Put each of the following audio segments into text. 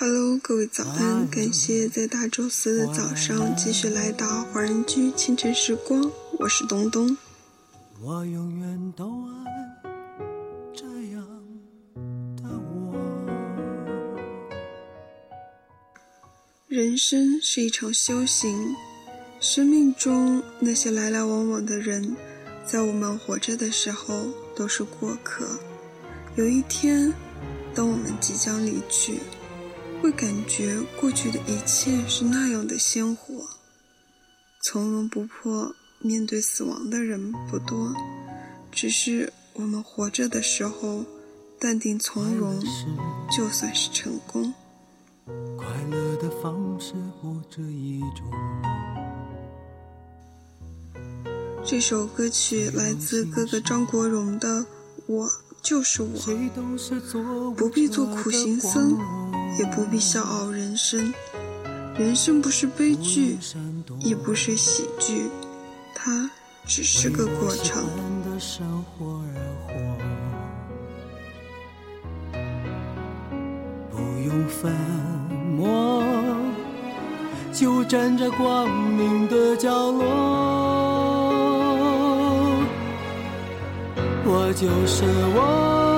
Hello，各位早安！感谢在大周四的早上继续来到华人居清晨时光，我是东东。我永远都爱这样的我。人生是一场修行，生命中那些来来往往的人，在我们活着的时候都是过客。有一天，当我们即将离去。会感觉过去的一切是那样的鲜活，从容不迫面对死亡的人不多，只是我们活着的时候淡定从容，就算是成功。快乐的方式或者一种。这首歌曲来自哥哥张国荣的《我就是我》，不必做苦行僧。也不必笑傲人生，人生不是悲剧，也不是喜剧，它只是个过程。不用粉墨，就站在光明的角落。我就是我。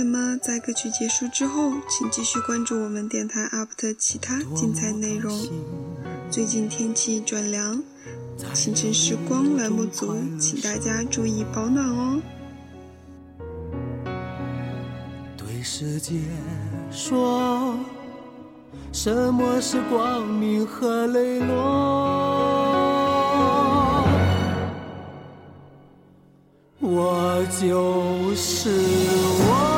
那么，在歌曲结束之后，请继续关注我们电台 UP 的其他精彩内容。最近天气转凉，清晨时光栏目组，请大家注意保暖哦。对世界说，什么是光明和磊落？我就是我。